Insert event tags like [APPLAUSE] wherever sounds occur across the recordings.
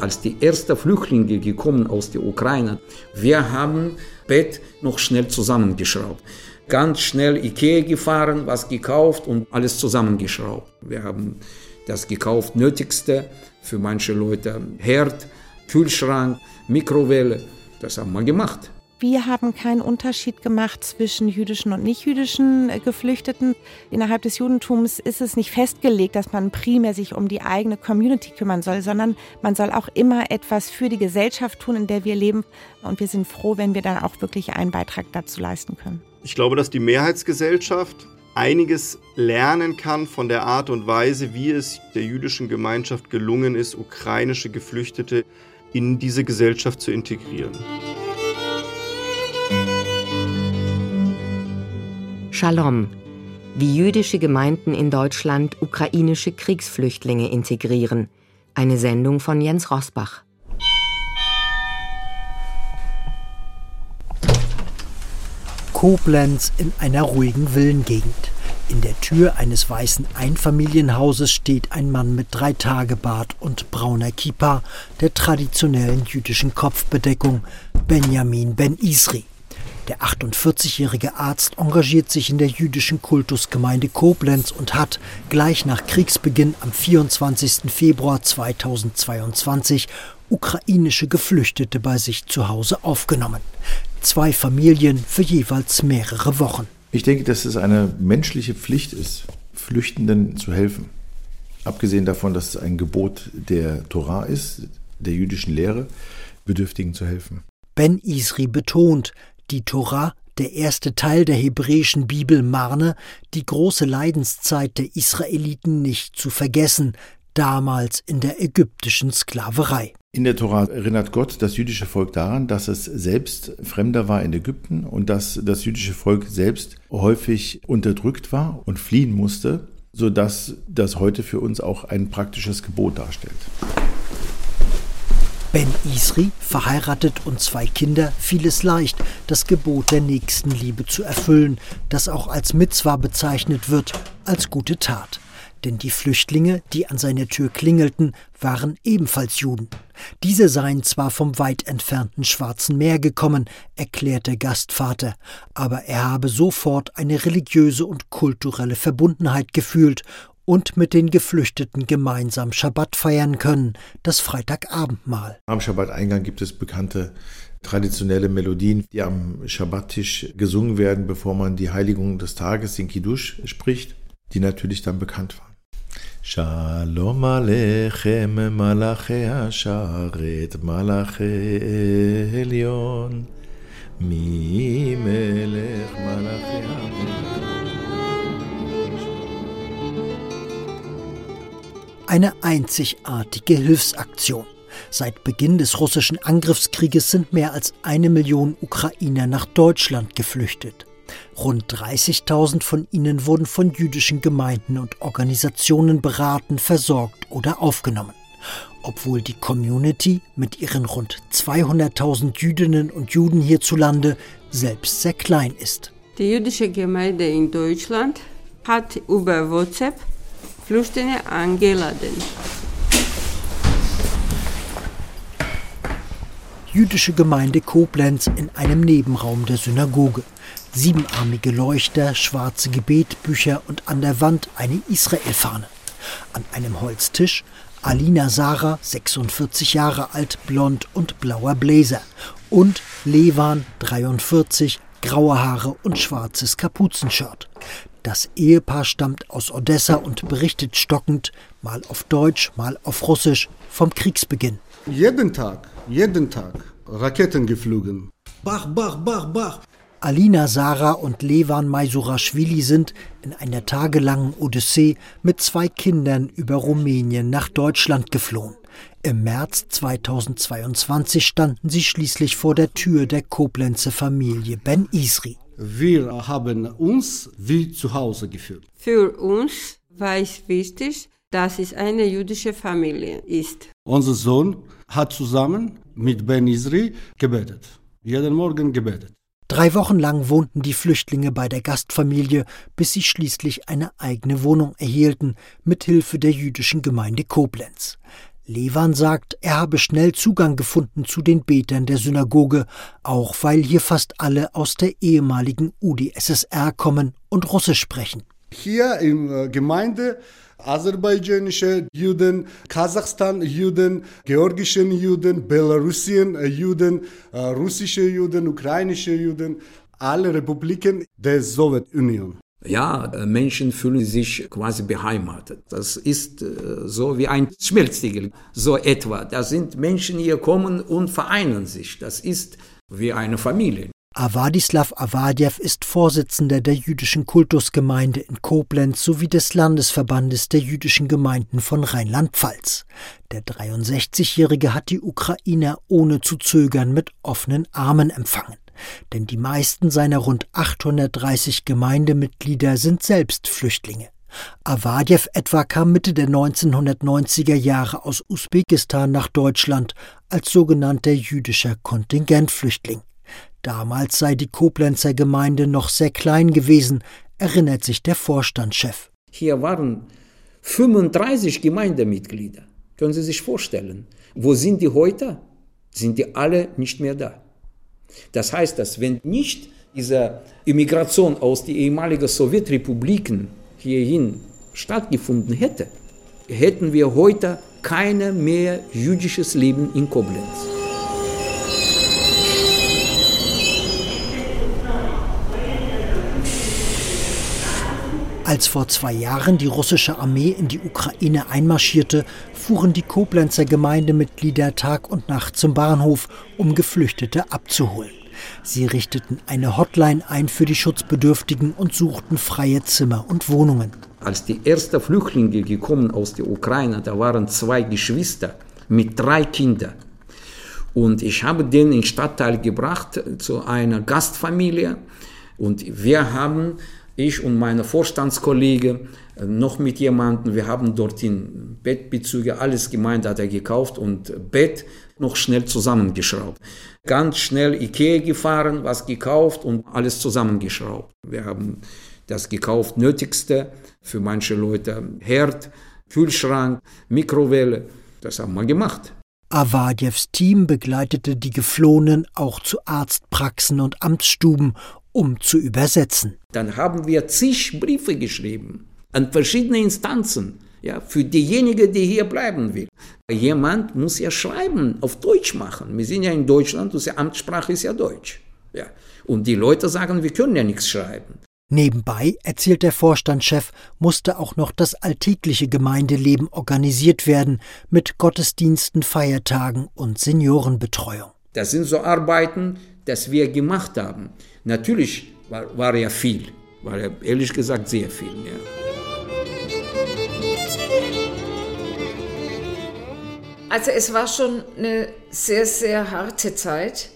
als die ersten Flüchtlinge gekommen aus der Ukraine, wir haben Bett noch schnell zusammengeschraubt. Ganz schnell Ikea gefahren, was gekauft und alles zusammengeschraubt. Wir haben das gekauft, Nötigste für manche Leute, Herd, Kühlschrank, Mikrowelle, das haben wir gemacht. Wir haben keinen Unterschied gemacht zwischen jüdischen und nichtjüdischen äh, Geflüchteten. Innerhalb des Judentums ist es nicht festgelegt, dass man primär sich um die eigene Community kümmern soll, sondern man soll auch immer etwas für die Gesellschaft tun, in der wir leben. Und wir sind froh, wenn wir dann auch wirklich einen Beitrag dazu leisten können. Ich glaube, dass die Mehrheitsgesellschaft einiges lernen kann von der Art und Weise, wie es der jüdischen Gemeinschaft gelungen ist, ukrainische Geflüchtete in diese Gesellschaft zu integrieren. Shalom, wie jüdische Gemeinden in Deutschland ukrainische Kriegsflüchtlinge integrieren. Eine Sendung von Jens Rosbach. Koblenz in einer ruhigen Villengegend. In der Tür eines weißen Einfamilienhauses steht ein Mann mit Dreitagebart und brauner Kippa, der traditionellen jüdischen Kopfbedeckung, Benjamin Ben Isri. Der 48-jährige Arzt engagiert sich in der jüdischen Kultusgemeinde Koblenz und hat gleich nach Kriegsbeginn am 24. Februar 2022 ukrainische Geflüchtete bei sich zu Hause aufgenommen. Zwei Familien für jeweils mehrere Wochen. Ich denke, dass es eine menschliche Pflicht ist, Flüchtenden zu helfen. Abgesehen davon, dass es ein Gebot der Torah ist, der jüdischen Lehre, Bedürftigen zu helfen. Ben Isri betont, die Tora, der erste Teil der hebräischen Bibel Marne, die große Leidenszeit der Israeliten nicht zu vergessen, damals in der ägyptischen Sklaverei. In der Tora erinnert Gott das jüdische Volk daran, dass es selbst Fremder war in Ägypten und dass das jüdische Volk selbst häufig unterdrückt war und fliehen musste, sodass das heute für uns auch ein praktisches Gebot darstellt. Ben Isri, verheiratet und zwei Kinder, fiel es leicht, das Gebot der Nächstenliebe zu erfüllen, das auch als Mitzwa bezeichnet wird, als gute Tat. Denn die Flüchtlinge, die an seiner Tür klingelten, waren ebenfalls Juden. Diese seien zwar vom weit entfernten Schwarzen Meer gekommen, erklärte Gastvater, aber er habe sofort eine religiöse und kulturelle Verbundenheit gefühlt und mit den Geflüchteten gemeinsam Schabbat feiern können, das Freitagabendmahl. Am Schabbat-Eingang gibt es bekannte traditionelle Melodien, die am Schabbattisch gesungen werden, bevor man die Heiligung des Tages, den Kiddush, spricht, die natürlich dann bekannt waren. Shalom Alechem Malachi Asharet Malachi Elion Mi Melech Malachi eine einzigartige Hilfsaktion. Seit Beginn des russischen Angriffskrieges sind mehr als eine Million Ukrainer nach Deutschland geflüchtet. Rund 30.000 von ihnen wurden von jüdischen Gemeinden und Organisationen beraten, versorgt oder aufgenommen. Obwohl die Community mit ihren rund 200.000 Jüdinnen und Juden hierzulande selbst sehr klein ist. Die jüdische Gemeinde in Deutschland hat über WhatsApp Flüchtlinge angeladen. Jüdische Gemeinde Koblenz in einem Nebenraum der Synagoge. Siebenarmige Leuchter, schwarze Gebetbücher und an der Wand eine Israelfahne. An einem Holztisch Alina Sarah, 46 Jahre alt, blond und blauer Bläser. Und Levan, 43, graue Haare und schwarzes Kapuzenshirt. Das Ehepaar stammt aus Odessa und berichtet stockend, mal auf Deutsch, mal auf Russisch, vom Kriegsbeginn. Jeden Tag, jeden Tag Raketen geflogen. Bach, bach, bach, bach. Alina Sarah und Levan Maisurashvili sind in einer tagelangen Odyssee mit zwei Kindern über Rumänien nach Deutschland geflohen. Im März 2022 standen sie schließlich vor der Tür der Koblenzer Familie Ben Isri. Wir haben uns wie zu Hause gefühlt. Für uns war es wichtig, dass es eine jüdische Familie ist. Unser Sohn hat zusammen mit Ben Isri gebetet. Jeden Morgen gebetet. Drei Wochen lang wohnten die Flüchtlinge bei der Gastfamilie, bis sie schließlich eine eigene Wohnung erhielten, mit Hilfe der jüdischen Gemeinde Koblenz. Levan sagt, er habe schnell Zugang gefunden zu den Betern der Synagoge, auch weil hier fast alle aus der ehemaligen UdSSR kommen und Russisch sprechen. Hier in der Gemeinde aserbaidschanische Juden, Kasachstan Juden, georgischen Juden, belarusischen Juden, russische Juden, ukrainische Juden, alle Republiken der Sowjetunion. Ja, äh, Menschen fühlen sich quasi beheimatet. Das ist äh, so wie ein Schmelztiegel, so etwa. Da sind Menschen, hier kommen und vereinen sich. Das ist wie eine Familie. Avadislav Avadjew ist Vorsitzender der jüdischen Kultusgemeinde in Koblenz sowie des Landesverbandes der jüdischen Gemeinden von Rheinland-Pfalz. Der 63-Jährige hat die Ukrainer ohne zu zögern mit offenen Armen empfangen denn die meisten seiner rund 830 Gemeindemitglieder sind selbst Flüchtlinge. Avadjew etwa kam Mitte der 1990er Jahre aus Usbekistan nach Deutschland als sogenannter jüdischer Kontingentflüchtling. Damals sei die Koblenzer Gemeinde noch sehr klein gewesen, erinnert sich der Vorstandschef. Hier waren 35 Gemeindemitglieder. Können Sie sich vorstellen? Wo sind die heute? Sind die alle nicht mehr da? Das heißt, dass wenn nicht diese Immigration aus den ehemaligen Sowjetrepubliken hierhin stattgefunden hätte, hätten wir heute keine mehr jüdisches Leben in Koblenz. Als vor zwei Jahren die russische Armee in die Ukraine einmarschierte, fuhren die Koblenzer Gemeindemitglieder Tag und Nacht zum Bahnhof, um Geflüchtete abzuholen. Sie richteten eine Hotline ein für die Schutzbedürftigen und suchten freie Zimmer und Wohnungen. Als die ersten Flüchtlinge gekommen aus der Ukraine, da waren zwei Geschwister mit drei Kindern. Und ich habe den in den Stadtteil gebracht zu einer Gastfamilie. Und wir haben ich und meine Vorstandskollege noch mit jemandem, wir haben dorthin Bettbezüge, alles gemeint hat er gekauft und Bett noch schnell zusammengeschraubt. Ganz schnell Ikea gefahren, was gekauft und alles zusammengeschraubt. Wir haben das gekauft, Nötigste für manche Leute, Herd, Kühlschrank, Mikrowelle, das haben wir gemacht. Avadjevs Team begleitete die Geflohenen auch zu Arztpraxen und Amtsstuben um zu übersetzen. Dann haben wir zig Briefe geschrieben an verschiedene Instanzen, ja, für diejenige, die hier bleiben will. Jemand muss ja schreiben, auf Deutsch machen. Wir sind ja in Deutschland, unsere Amtssprache ist ja Deutsch. Ja. Und die Leute sagen, wir können ja nichts schreiben. Nebenbei, erzählt der Vorstandschef, musste auch noch das alltägliche Gemeindeleben organisiert werden mit Gottesdiensten, Feiertagen und Seniorenbetreuung. Das sind so Arbeiten, das wir gemacht haben. Natürlich war, war ja viel, war ja ehrlich gesagt sehr viel. Ja. Also es war schon eine sehr, sehr harte Zeit.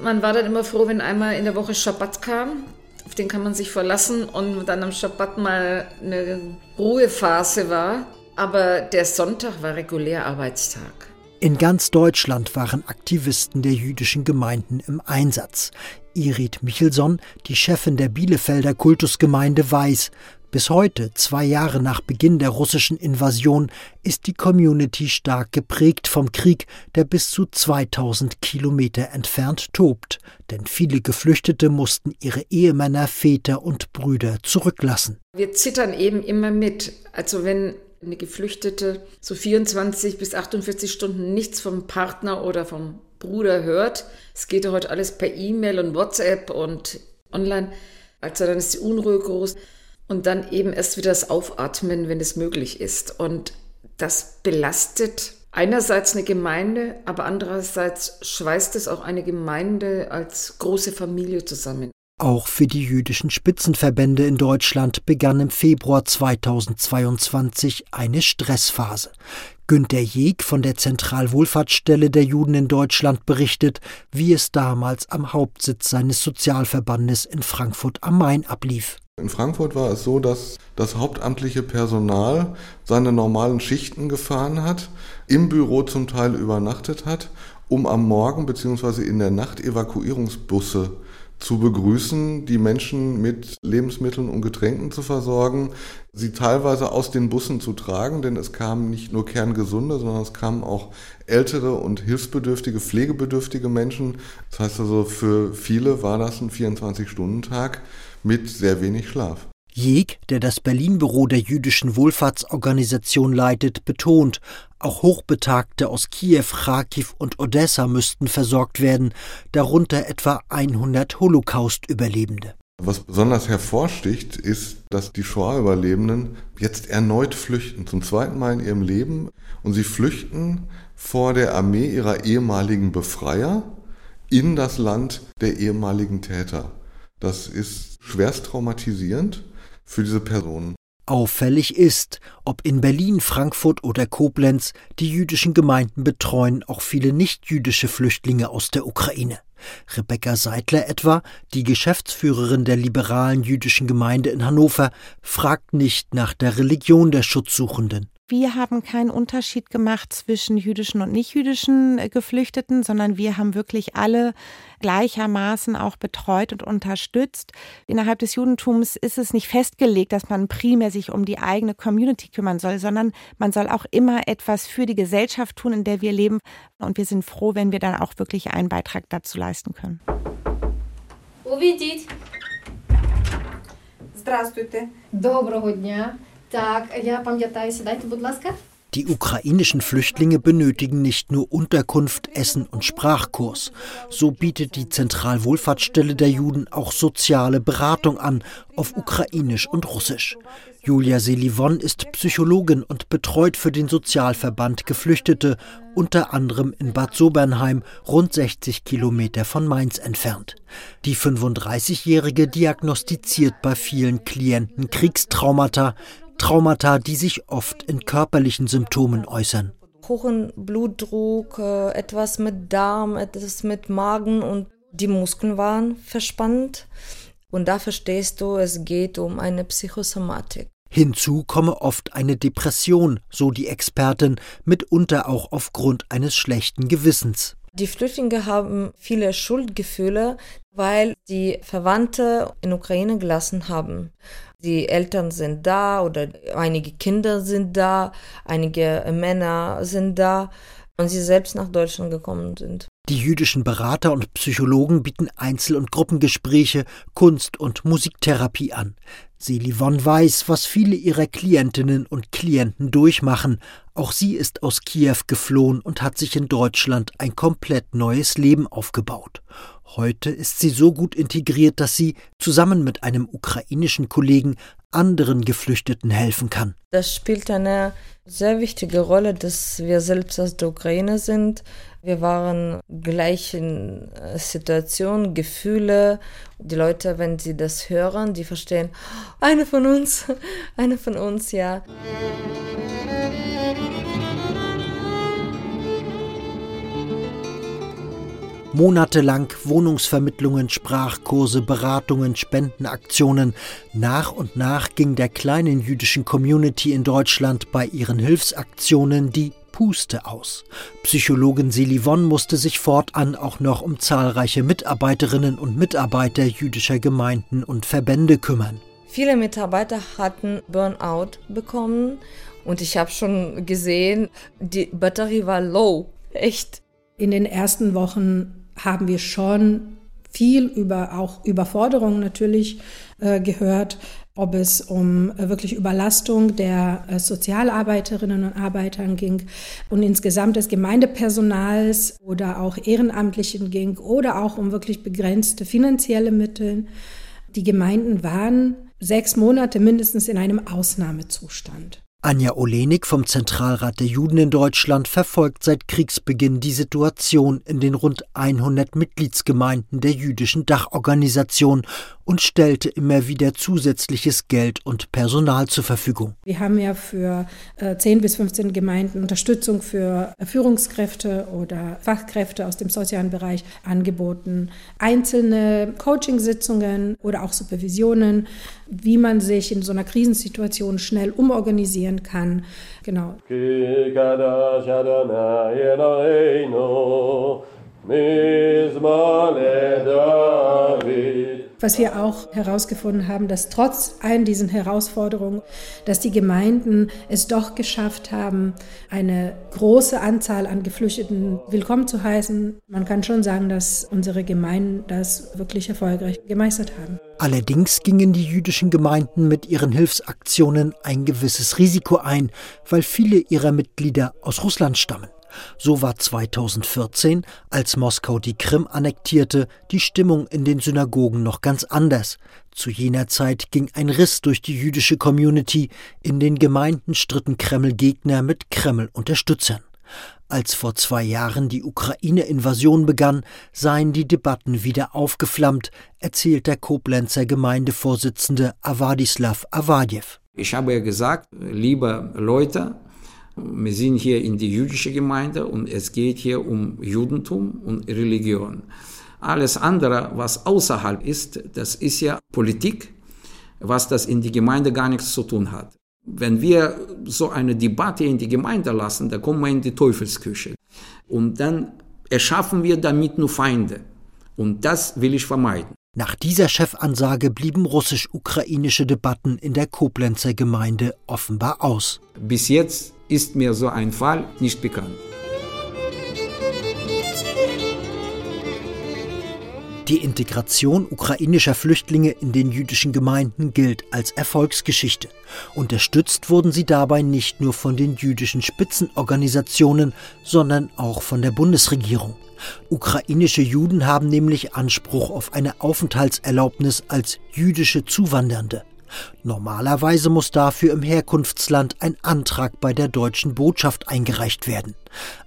Man war dann immer froh, wenn einmal in der Woche Schabbat kam. Auf den kann man sich verlassen und dann am Schabbat mal eine Ruhephase war. Aber der Sonntag war regulär Arbeitstag. In ganz Deutschland waren Aktivisten der jüdischen Gemeinden im Einsatz. Irit Michelson, die Chefin der Bielefelder Kultusgemeinde, weiß, bis heute, zwei Jahre nach Beginn der russischen Invasion, ist die Community stark geprägt vom Krieg, der bis zu 2000 Kilometer entfernt tobt. Denn viele Geflüchtete mussten ihre Ehemänner, Väter und Brüder zurücklassen. Wir zittern eben immer mit. Also wenn eine Geflüchtete so 24 bis 48 Stunden nichts vom Partner oder vom Bruder hört. Es geht ja heute alles per E-Mail und WhatsApp und online. Also dann ist die Unruhe groß und dann eben erst wieder das Aufatmen, wenn es möglich ist. Und das belastet einerseits eine Gemeinde, aber andererseits schweißt es auch eine Gemeinde als große Familie zusammen. Auch für die jüdischen Spitzenverbände in Deutschland begann im Februar 2022 eine Stressphase. Günter Jeg von der Zentralwohlfahrtsstelle der Juden in Deutschland berichtet, wie es damals am Hauptsitz seines Sozialverbandes in Frankfurt am Main ablief. In Frankfurt war es so, dass das hauptamtliche Personal seine normalen Schichten gefahren hat, im Büro zum Teil übernachtet hat, um am Morgen bzw. in der Nacht Evakuierungsbusse zu begrüßen, die Menschen mit Lebensmitteln und Getränken zu versorgen, sie teilweise aus den Bussen zu tragen, denn es kamen nicht nur kerngesunde, sondern es kamen auch ältere und hilfsbedürftige, pflegebedürftige Menschen. Das heißt also, für viele war das ein 24-Stunden-Tag mit sehr wenig Schlaf. Jeg, der das Berlin-Büro der jüdischen Wohlfahrtsorganisation leitet, betont, auch Hochbetagte aus Kiew, Kharkiv und Odessa müssten versorgt werden, darunter etwa 100 Holocaust-Überlebende. Was besonders hervorsticht, ist, dass die Shoah-Überlebenden jetzt erneut flüchten, zum zweiten Mal in ihrem Leben. Und sie flüchten vor der Armee ihrer ehemaligen Befreier in das Land der ehemaligen Täter. Das ist schwerst traumatisierend für diese Personen. Auffällig ist, ob in Berlin, Frankfurt oder Koblenz, die jüdischen Gemeinden betreuen auch viele nichtjüdische Flüchtlinge aus der Ukraine. Rebecca Seidler etwa, die Geschäftsführerin der liberalen jüdischen Gemeinde in Hannover, fragt nicht nach der Religion der Schutzsuchenden. Wir haben keinen Unterschied gemacht zwischen jüdischen und nichtjüdischen äh, Geflüchteten, sondern wir haben wirklich alle gleichermaßen auch betreut und unterstützt. Innerhalb des Judentums ist es nicht festgelegt, dass man primär sich um die eigene Community kümmern soll, sondern man soll auch immer etwas für die Gesellschaft tun, in der wir leben. Und wir sind froh, wenn wir dann auch wirklich einen Beitrag dazu leisten können. Увидеть. Здравствуйте. Доброго дня. Die ukrainischen Flüchtlinge benötigen nicht nur Unterkunft, Essen und Sprachkurs. So bietet die Zentralwohlfahrtsstelle der Juden auch soziale Beratung an auf Ukrainisch und Russisch. Julia Selivon ist Psychologin und betreut für den Sozialverband Geflüchtete, unter anderem in Bad Sobernheim, rund 60 Kilometer von Mainz entfernt. Die 35-Jährige diagnostiziert bei vielen Klienten Kriegstraumata, Traumata, die sich oft in körperlichen Symptomen äußern. Hohen Blutdruck, äh, etwas mit Darm, etwas mit Magen und die Muskeln waren verspannt. Und da verstehst du, es geht um eine Psychosomatik. Hinzu komme oft eine Depression, so die Expertin, mitunter auch aufgrund eines schlechten Gewissens. Die Flüchtlinge haben viele Schuldgefühle, weil die Verwandte in Ukraine gelassen haben. Die Eltern sind da oder einige Kinder sind da, einige Männer sind da und sie selbst nach Deutschland gekommen sind. Die jüdischen Berater und Psychologen bieten Einzel- und Gruppengespräche, Kunst- und Musiktherapie an. Selivon weiß, was viele ihrer Klientinnen und Klienten durchmachen. Auch sie ist aus Kiew geflohen und hat sich in Deutschland ein komplett neues Leben aufgebaut. Heute ist sie so gut integriert, dass sie zusammen mit einem ukrainischen Kollegen anderen Geflüchteten helfen kann. Das spielt eine sehr wichtige Rolle, dass wir selbst aus der Ukraine sind. Wir waren gleich in Situationen, Gefühle. Die Leute, wenn sie das hören, die verstehen, eine von uns, [LAUGHS] eine von uns, ja. Monatelang Wohnungsvermittlungen, Sprachkurse, Beratungen, Spendenaktionen. Nach und nach ging der kleinen jüdischen Community in Deutschland bei ihren Hilfsaktionen die Puste aus. Psychologin Selivon musste sich fortan auch noch um zahlreiche Mitarbeiterinnen und Mitarbeiter jüdischer Gemeinden und Verbände kümmern. Viele Mitarbeiter hatten Burnout bekommen und ich habe schon gesehen, die Batterie war low, echt. In den ersten Wochen haben wir schon viel über auch Überforderung natürlich äh, gehört, ob es um äh, wirklich Überlastung der äh, Sozialarbeiterinnen und Arbeitern ging und insgesamt des Gemeindepersonals oder auch Ehrenamtlichen ging oder auch um wirklich begrenzte finanzielle Mittel. Die Gemeinden waren sechs Monate mindestens in einem Ausnahmezustand. Anja Olenik vom Zentralrat der Juden in Deutschland verfolgt seit Kriegsbeginn die Situation in den rund 100 Mitgliedsgemeinden der jüdischen Dachorganisation und stellte immer wieder zusätzliches Geld und Personal zur Verfügung. Wir haben ja für äh, 10 bis 15 Gemeinden Unterstützung für Führungskräfte oder Fachkräfte aus dem sozialen Bereich angeboten, einzelne Coachingsitzungen oder auch Supervisionen, wie man sich in so einer Krisensituation schnell umorganisieren kann. Genau. Was wir auch herausgefunden haben, dass trotz all diesen Herausforderungen, dass die Gemeinden es doch geschafft haben, eine große Anzahl an Geflüchteten willkommen zu heißen. Man kann schon sagen, dass unsere Gemeinden das wirklich erfolgreich gemeistert haben. Allerdings gingen die jüdischen Gemeinden mit ihren Hilfsaktionen ein gewisses Risiko ein, weil viele ihrer Mitglieder aus Russland stammen. So war 2014, als Moskau die Krim annektierte, die Stimmung in den Synagogen noch ganz anders. Zu jener Zeit ging ein Riss durch die jüdische Community, in den Gemeinden stritten Kreml-Gegner mit Kreml-Unterstützern. Als vor zwei Jahren die Ukraine-Invasion begann, seien die Debatten wieder aufgeflammt, erzählt der Koblenzer Gemeindevorsitzende Avadislav Avadjew. Ich habe ja gesagt, liebe Leute, wir sind hier in die jüdische Gemeinde und es geht hier um Judentum und Religion. Alles andere, was außerhalb ist, das ist ja Politik, was das in die Gemeinde gar nichts zu tun hat. Wenn wir so eine Debatte in die Gemeinde lassen, dann kommen wir in die Teufelsküche. Und dann erschaffen wir damit nur Feinde. Und das will ich vermeiden. Nach dieser Chefansage blieben russisch-ukrainische Debatten in der Koblenzer Gemeinde offenbar aus. Bis jetzt ist mir so ein Fall nicht bekannt. Die Integration ukrainischer Flüchtlinge in den jüdischen Gemeinden gilt als Erfolgsgeschichte. Unterstützt wurden sie dabei nicht nur von den jüdischen Spitzenorganisationen, sondern auch von der Bundesregierung. Ukrainische Juden haben nämlich Anspruch auf eine Aufenthaltserlaubnis als jüdische Zuwandernde. Normalerweise muss dafür im Herkunftsland ein Antrag bei der deutschen Botschaft eingereicht werden.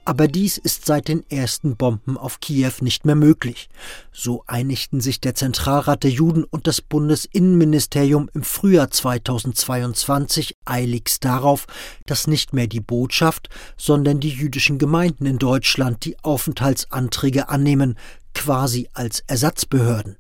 Aber dies ist seit den ersten Bomben auf Kiew nicht mehr möglich. So einigten sich der Zentralrat der Juden und das Bundesinnenministerium im Frühjahr 2022 eiligst darauf, dass nicht mehr die Botschaft, sondern die jüdischen Gemeinden in Deutschland die Aufenthaltsanträge annehmen, quasi als Ersatzbehörden.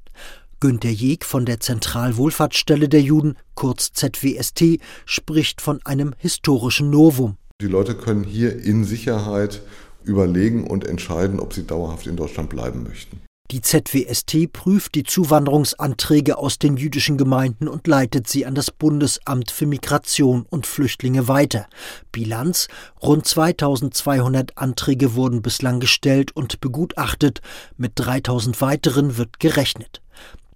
Günter Jeg von der Zentralwohlfahrtsstelle der Juden, kurz ZWST, spricht von einem historischen Novum. Die Leute können hier in Sicherheit überlegen und entscheiden, ob sie dauerhaft in Deutschland bleiben möchten. Die ZWST prüft die Zuwanderungsanträge aus den jüdischen Gemeinden und leitet sie an das Bundesamt für Migration und Flüchtlinge weiter. Bilanz: Rund 2200 Anträge wurden bislang gestellt und begutachtet. Mit 3000 weiteren wird gerechnet.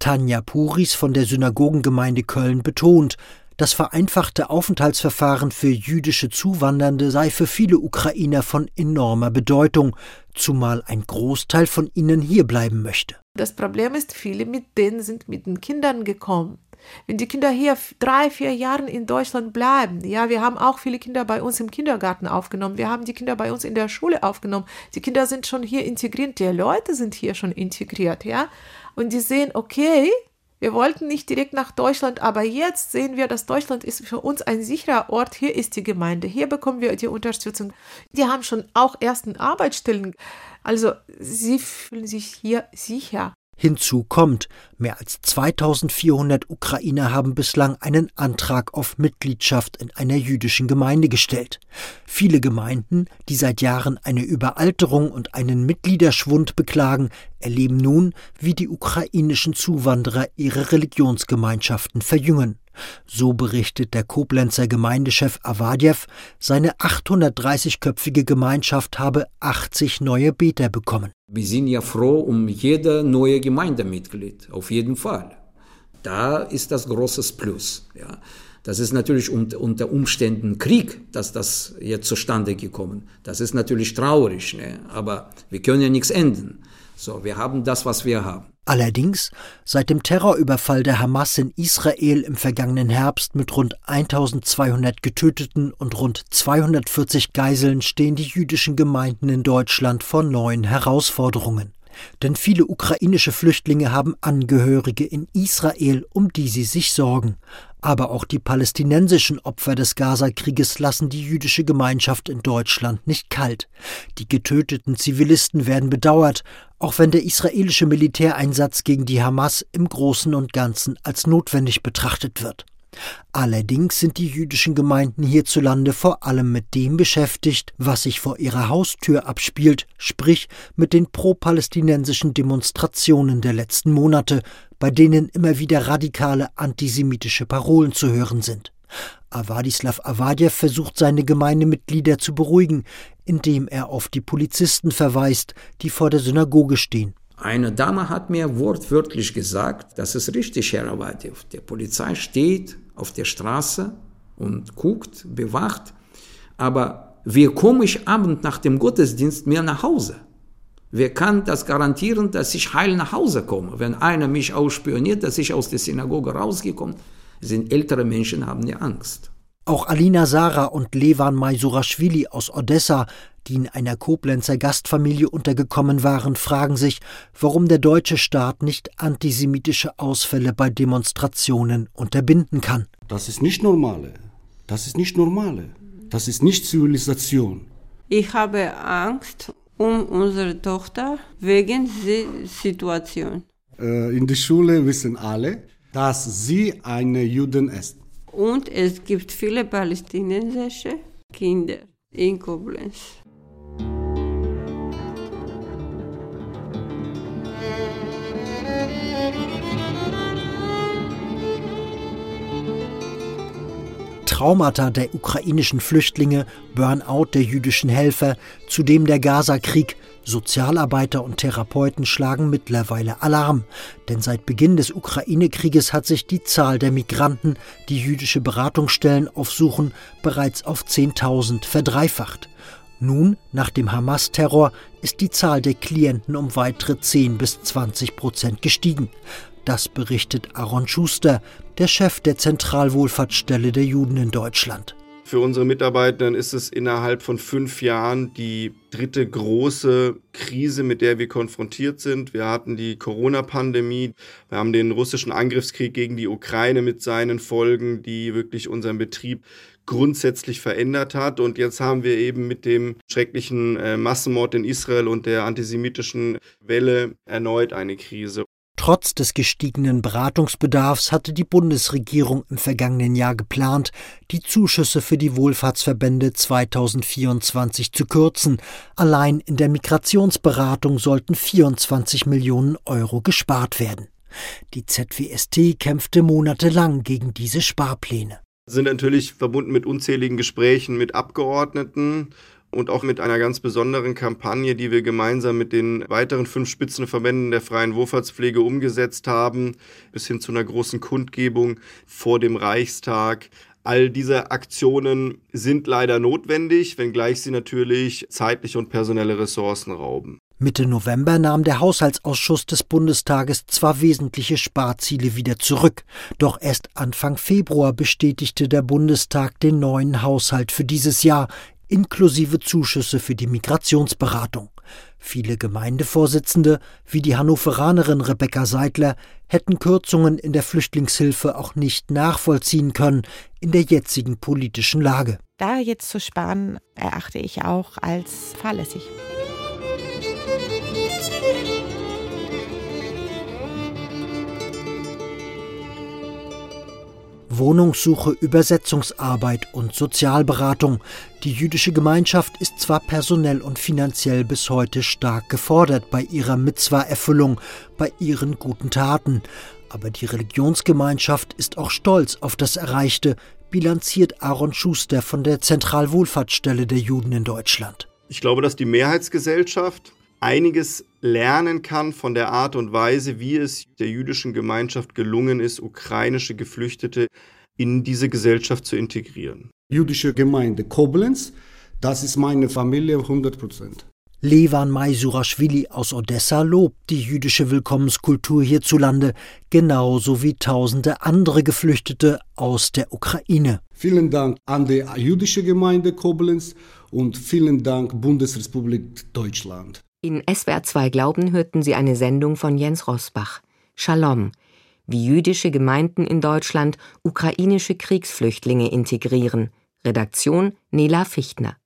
Tanja Puris von der Synagogengemeinde Köln betont, das vereinfachte Aufenthaltsverfahren für jüdische Zuwandernde sei für viele Ukrainer von enormer Bedeutung, zumal ein Großteil von ihnen hierbleiben möchte. Das Problem ist, viele mit denen sind mit den Kindern gekommen. Wenn die Kinder hier drei, vier Jahre in Deutschland bleiben, ja, wir haben auch viele Kinder bei uns im Kindergarten aufgenommen, wir haben die Kinder bei uns in der Schule aufgenommen, die Kinder sind schon hier integriert, die Leute sind hier schon integriert, ja, und die sehen, okay, wir wollten nicht direkt nach Deutschland, aber jetzt sehen wir, dass Deutschland ist für uns ein sicherer Ort. Hier ist die Gemeinde, hier bekommen wir die Unterstützung. Die haben schon auch ersten Arbeitsstellen. Also sie fühlen sich hier sicher. Hinzu kommt, mehr als 2400 Ukrainer haben bislang einen Antrag auf Mitgliedschaft in einer jüdischen Gemeinde gestellt. Viele Gemeinden, die seit Jahren eine Überalterung und einen Mitgliederschwund beklagen, erleben nun, wie die ukrainischen Zuwanderer ihre Religionsgemeinschaften verjüngen. So berichtet der Koblenzer Gemeindechef Avadjew, seine 830-köpfige Gemeinschaft habe 80 neue Beter bekommen. Wir sind ja froh um jede neue Gemeindemitglied, auf jeden Fall. Da ist das großes Plus. Ja. Das ist natürlich unter Umständen Krieg, dass das jetzt zustande gekommen. Das ist natürlich traurig, ne? aber wir können ja nichts ändern. So, wir haben das, was wir haben. Allerdings, seit dem Terrorüberfall der Hamas in Israel im vergangenen Herbst mit rund 1200 Getöteten und rund 240 Geiseln stehen die jüdischen Gemeinden in Deutschland vor neuen Herausforderungen. Denn viele ukrainische Flüchtlinge haben Angehörige in Israel, um die sie sich sorgen. Aber auch die palästinensischen Opfer des Gazakrieges lassen die jüdische Gemeinschaft in Deutschland nicht kalt. Die getöteten Zivilisten werden bedauert, auch wenn der israelische Militäreinsatz gegen die Hamas im Großen und Ganzen als notwendig betrachtet wird. Allerdings sind die jüdischen Gemeinden hierzulande vor allem mit dem beschäftigt, was sich vor ihrer Haustür abspielt, sprich mit den pro-palästinensischen Demonstrationen der letzten Monate, bei denen immer wieder radikale antisemitische Parolen zu hören sind. Avadislav Avadjew versucht seine Gemeindemitglieder zu beruhigen, indem er auf die Polizisten verweist, die vor der Synagoge stehen. Eine Dame hat mir wortwörtlich gesagt, das ist richtig, Herr Avadjew. Der Polizei steht auf der Straße und guckt, bewacht, aber wie komme ich abend nach dem Gottesdienst mehr nach Hause? Wer kann das garantieren, dass ich heil nach Hause komme? Wenn einer mich ausspioniert, dass ich aus der Synagoge rausgekommen sind ältere Menschen, haben ja Angst. Auch Alina Sarah und Levan Maisurashvili aus Odessa, die in einer Koblenzer Gastfamilie untergekommen waren, fragen sich, warum der deutsche Staat nicht antisemitische Ausfälle bei Demonstrationen unterbinden kann. Das ist nicht normale. Das ist nicht normale. Das ist nicht Zivilisation. Ich habe Angst um unsere Tochter wegen der Situation. Äh, in der Schule wissen alle, dass sie eine Juden ist. Und es gibt viele palästinensische Kinder in Koblenz. Traumata der ukrainischen Flüchtlinge, Burnout der jüdischen Helfer, zudem der Gaza-Krieg, Sozialarbeiter und Therapeuten schlagen mittlerweile Alarm, denn seit Beginn des Ukraine-Krieges hat sich die Zahl der Migranten, die jüdische Beratungsstellen aufsuchen, bereits auf 10.000 verdreifacht. Nun, nach dem Hamas-Terror, ist die Zahl der Klienten um weitere 10 bis 20 Prozent gestiegen. Das berichtet Aaron Schuster, der Chef der Zentralwohlfahrtsstelle der Juden in Deutschland. Für unsere Mitarbeiter ist es innerhalb von fünf Jahren die dritte große Krise, mit der wir konfrontiert sind. Wir hatten die Corona-Pandemie, wir haben den russischen Angriffskrieg gegen die Ukraine mit seinen Folgen, die wirklich unseren Betrieb grundsätzlich verändert hat. Und jetzt haben wir eben mit dem schrecklichen äh, Massenmord in Israel und der antisemitischen Welle erneut eine Krise. Trotz des gestiegenen Beratungsbedarfs hatte die Bundesregierung im vergangenen Jahr geplant, die Zuschüsse für die Wohlfahrtsverbände 2024 zu kürzen. Allein in der Migrationsberatung sollten 24 Millionen Euro gespart werden. Die ZWST kämpfte monatelang gegen diese Sparpläne. Sind natürlich verbunden mit unzähligen Gesprächen mit Abgeordneten, und auch mit einer ganz besonderen Kampagne, die wir gemeinsam mit den weiteren fünf Spitzenverbänden der freien Wohlfahrtspflege umgesetzt haben, bis hin zu einer großen Kundgebung vor dem Reichstag. All diese Aktionen sind leider notwendig, wenngleich sie natürlich zeitliche und personelle Ressourcen rauben. Mitte November nahm der Haushaltsausschuss des Bundestages zwar wesentliche Sparziele wieder zurück, doch erst Anfang Februar bestätigte der Bundestag den neuen Haushalt für dieses Jahr, inklusive Zuschüsse für die Migrationsberatung. Viele Gemeindevorsitzende, wie die Hannoveranerin Rebecca Seidler, hätten Kürzungen in der Flüchtlingshilfe auch nicht nachvollziehen können in der jetzigen politischen Lage. Da jetzt zu sparen, erachte ich auch als fahrlässig. Wohnungssuche, Übersetzungsarbeit und Sozialberatung. Die jüdische Gemeinschaft ist zwar personell und finanziell bis heute stark gefordert bei ihrer Mitzwa-Erfüllung, bei ihren guten Taten, aber die Religionsgemeinschaft ist auch stolz auf das Erreichte, bilanziert Aaron Schuster von der Zentralwohlfahrtsstelle der Juden in Deutschland. Ich glaube, dass die Mehrheitsgesellschaft einiges lernen kann von der Art und Weise, wie es der jüdischen Gemeinschaft gelungen ist, ukrainische Geflüchtete in diese Gesellschaft zu integrieren. Jüdische Gemeinde Koblenz, das ist meine Familie 100 Prozent. Levan Maisurashvili aus Odessa lobt die jüdische Willkommenskultur hierzulande, genauso wie tausende andere Geflüchtete aus der Ukraine. Vielen Dank an die jüdische Gemeinde Koblenz und vielen Dank Bundesrepublik Deutschland. In SWR 2 Glauben hörten Sie eine Sendung von Jens Rosbach. Shalom. Wie jüdische Gemeinden in Deutschland ukrainische Kriegsflüchtlinge integrieren. Redaktion Nela Fichtner.